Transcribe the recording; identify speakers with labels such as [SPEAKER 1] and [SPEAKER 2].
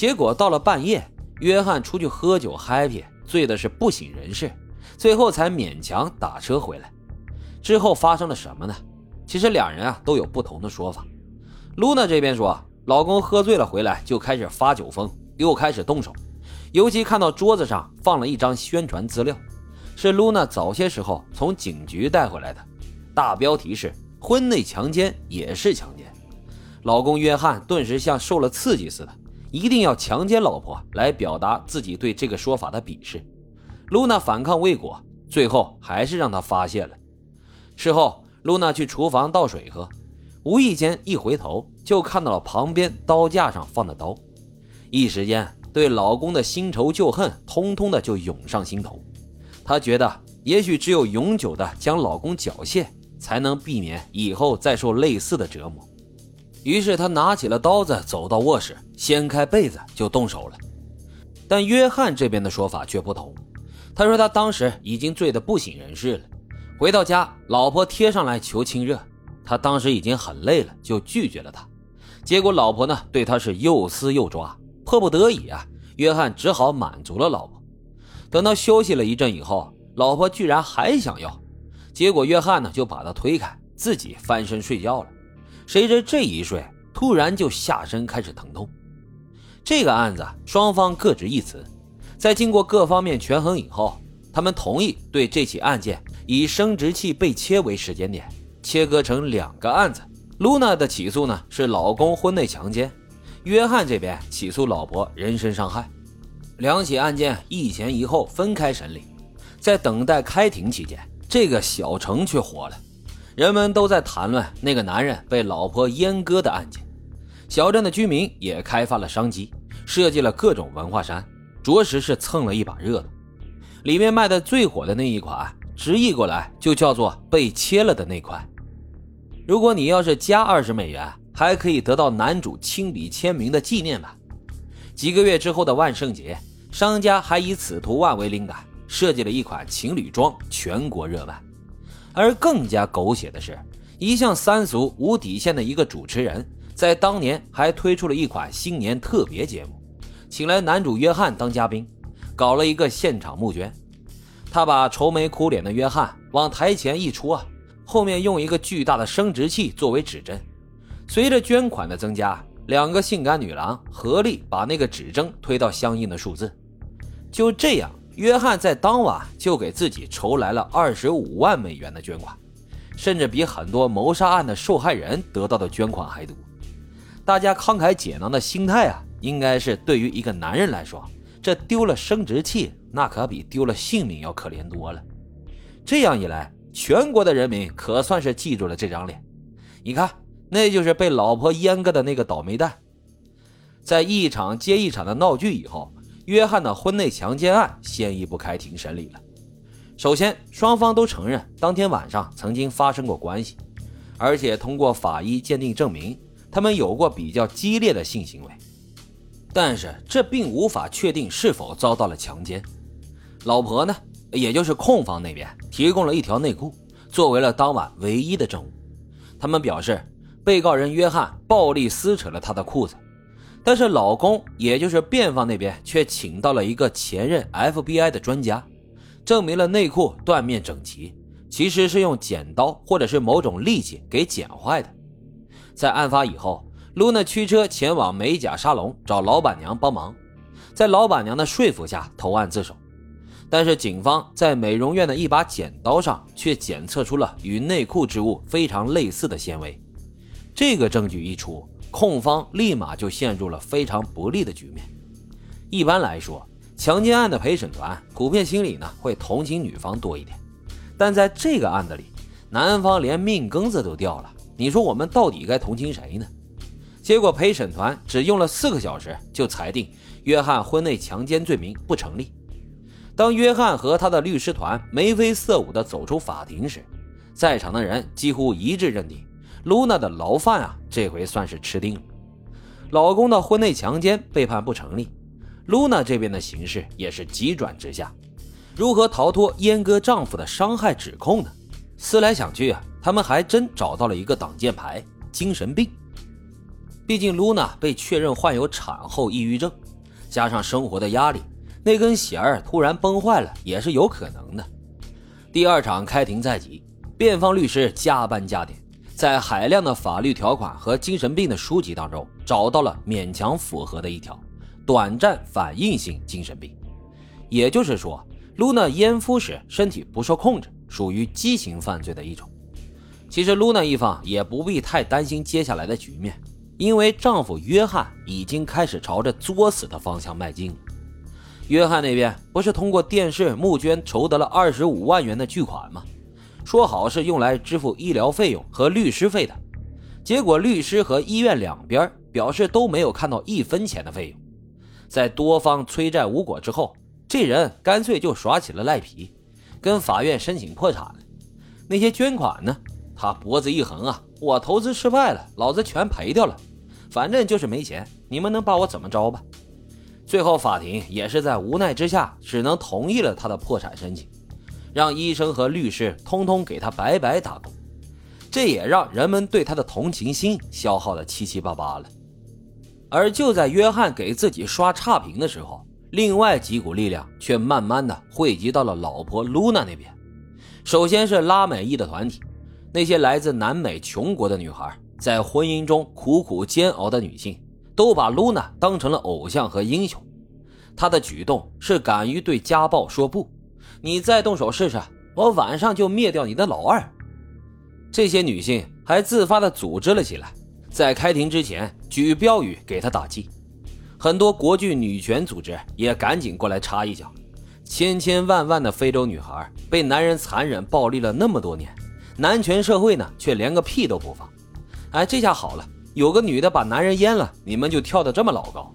[SPEAKER 1] 结果到了半夜，约翰出去喝酒 happy，醉的是不省人事，最后才勉强打车回来。之后发生了什么呢？其实两人啊都有不同的说法。露娜这边说，老公喝醉了回来就开始发酒疯，又开始动手，尤其看到桌子上放了一张宣传资料，是露娜早些时候从警局带回来的，大标题是“婚内强奸也是强奸”。老公约翰顿时像受了刺激似的，一定要强奸老婆来表达自己对这个说法的鄙视。露娜反抗未果，最后还是让他发现了。事后，露娜去厨房倒水喝，无意间一回头就看到了旁边刀架上放的刀，一时间对老公的新仇旧恨通通的就涌上心头。她觉得，也许只有永久的将老公缴械，才能避免以后再受类似的折磨。于是他拿起了刀子，走到卧室，掀开被子就动手了。但约翰这边的说法却不同，他说他当时已经醉得不省人事了。回到家，老婆贴上来求亲热，他当时已经很累了，就拒绝了她。结果老婆呢，对他是又撕又抓，迫不得已啊，约翰只好满足了老婆。等到休息了一阵以后，老婆居然还想要，结果约翰呢就把她推开，自己翻身睡觉了。谁知这一睡，突然就下身开始疼痛。这个案子双方各执一词，在经过各方面权衡以后，他们同意对这起案件以生殖器被切为时间点，切割成两个案子。露娜的起诉呢是老公婚内强奸，约翰这边起诉老婆人身伤害。两起案件一前一后分开审理，在等待开庭期间，这个小城却火了。人们都在谈论那个男人被老婆阉割的案件，小镇的居民也开发了商机，设计了各种文化衫，着实是蹭了一把热度。里面卖的最火的那一款，直译过来就叫做“被切了的那块”。如果你要是加二十美元，还可以得到男主亲笔签名的纪念版。几个月之后的万圣节，商家还以此图案为灵感，设计了一款情侣装，全国热卖。而更加狗血的是，一向三俗无底线的一个主持人，在当年还推出了一款新年特别节目，请来男主约翰当嘉宾，搞了一个现场募捐。他把愁眉苦脸的约翰往台前一戳，后面用一个巨大的生殖器作为指针。随着捐款的增加，两个性感女郎合力把那个指针推到相应的数字。就这样。约翰在当晚就给自己筹来了二十五万美元的捐款，甚至比很多谋杀案的受害人得到的捐款还多。大家慷慨解囊的心态啊，应该是对于一个男人来说，这丢了生殖器，那可比丢了性命要可怜多了。这样一来，全国的人民可算是记住了这张脸。你看，那就是被老婆阉割的那个倒霉蛋。在一场接一场的闹剧以后。约翰的婚内强奸案先一步开庭审理了。首先，双方都承认当天晚上曾经发生过关系，而且通过法医鉴定证明，他们有过比较激烈的性行为。但是，这并无法确定是否遭到了强奸。老婆呢，也就是控方那边提供了一条内裤，作为了当晚唯一的证物。他们表示，被告人约翰暴力撕扯了他的裤子。但是老公，也就是辩方那边，却请到了一个前任 FBI 的专家，证明了内裤断面整齐，其实是用剪刀或者是某种利器给剪坏的。在案发以后，露娜驱车前往美甲沙龙找老板娘帮忙，在老板娘的说服下投案自首。但是警方在美容院的一把剪刀上却检测出了与内裤之物非常类似的纤维，这个证据一出。控方立马就陷入了非常不利的局面。一般来说，强奸案的陪审团普遍心理呢会同情女方多一点，但在这个案子里，男方连命根子都掉了，你说我们到底该同情谁呢？结果陪审团只用了四个小时就裁定约翰婚内强奸罪名不成立。当约翰和他的律师团眉飞色舞地走出法庭时，在场的人几乎一致认定。露娜的牢饭啊，这回算是吃定了。老公的婚内强奸被判不成立，露娜这边的形势也是急转直下。如何逃脱阉割丈夫的伤害指控呢？思来想去啊，他们还真找到了一个挡箭牌——精神病。毕竟露娜被确认患有产后抑郁症，加上生活的压力，那根弦儿突然崩坏了也是有可能的。第二场开庭在即，辩方律师加班加点，在海量的法律条款和精神病的书籍当中找到了勉强符合的一条：短暂反应性精神病。也就是说，露娜烟夫时身体不受控制，属于激情犯罪的一种。其实露娜一方也不必太担心接下来的局面。因为丈夫约翰已经开始朝着作死的方向迈进。约翰那边不是通过电视募捐筹得了二十五万元的巨款吗？说好是用来支付医疗费用和律师费的，结果律师和医院两边表示都没有看到一分钱的费用。在多方催债无果之后，这人干脆就耍起了赖皮，跟法院申请破产了。那些捐款呢？他脖子一横啊，我投资失败了，老子全赔掉了。反正就是没钱，你们能把我怎么着吧？最后法庭也是在无奈之下，只能同意了他的破产申请，让医生和律师通通给他白白打工。这也让人们对他的同情心消耗的七七八八了。而就在约翰给自己刷差评的时候，另外几股力量却慢慢的汇集到了老婆露娜那边。首先是拉美裔的团体，那些来自南美穷国的女孩。在婚姻中苦苦煎熬的女性，都把露娜当成了偶像和英雄。她的举动是敢于对家暴说不，你再动手试试，我晚上就灭掉你的老二。这些女性还自发的组织了起来，在开庭之前举标语给他打气。很多国际女权组织也赶紧过来插一脚。千千万万的非洲女孩被男人残忍暴力了那么多年，男权社会呢却连个屁都不放。哎，这下好了，有个女的把男人阉了，你们就跳得这么老高。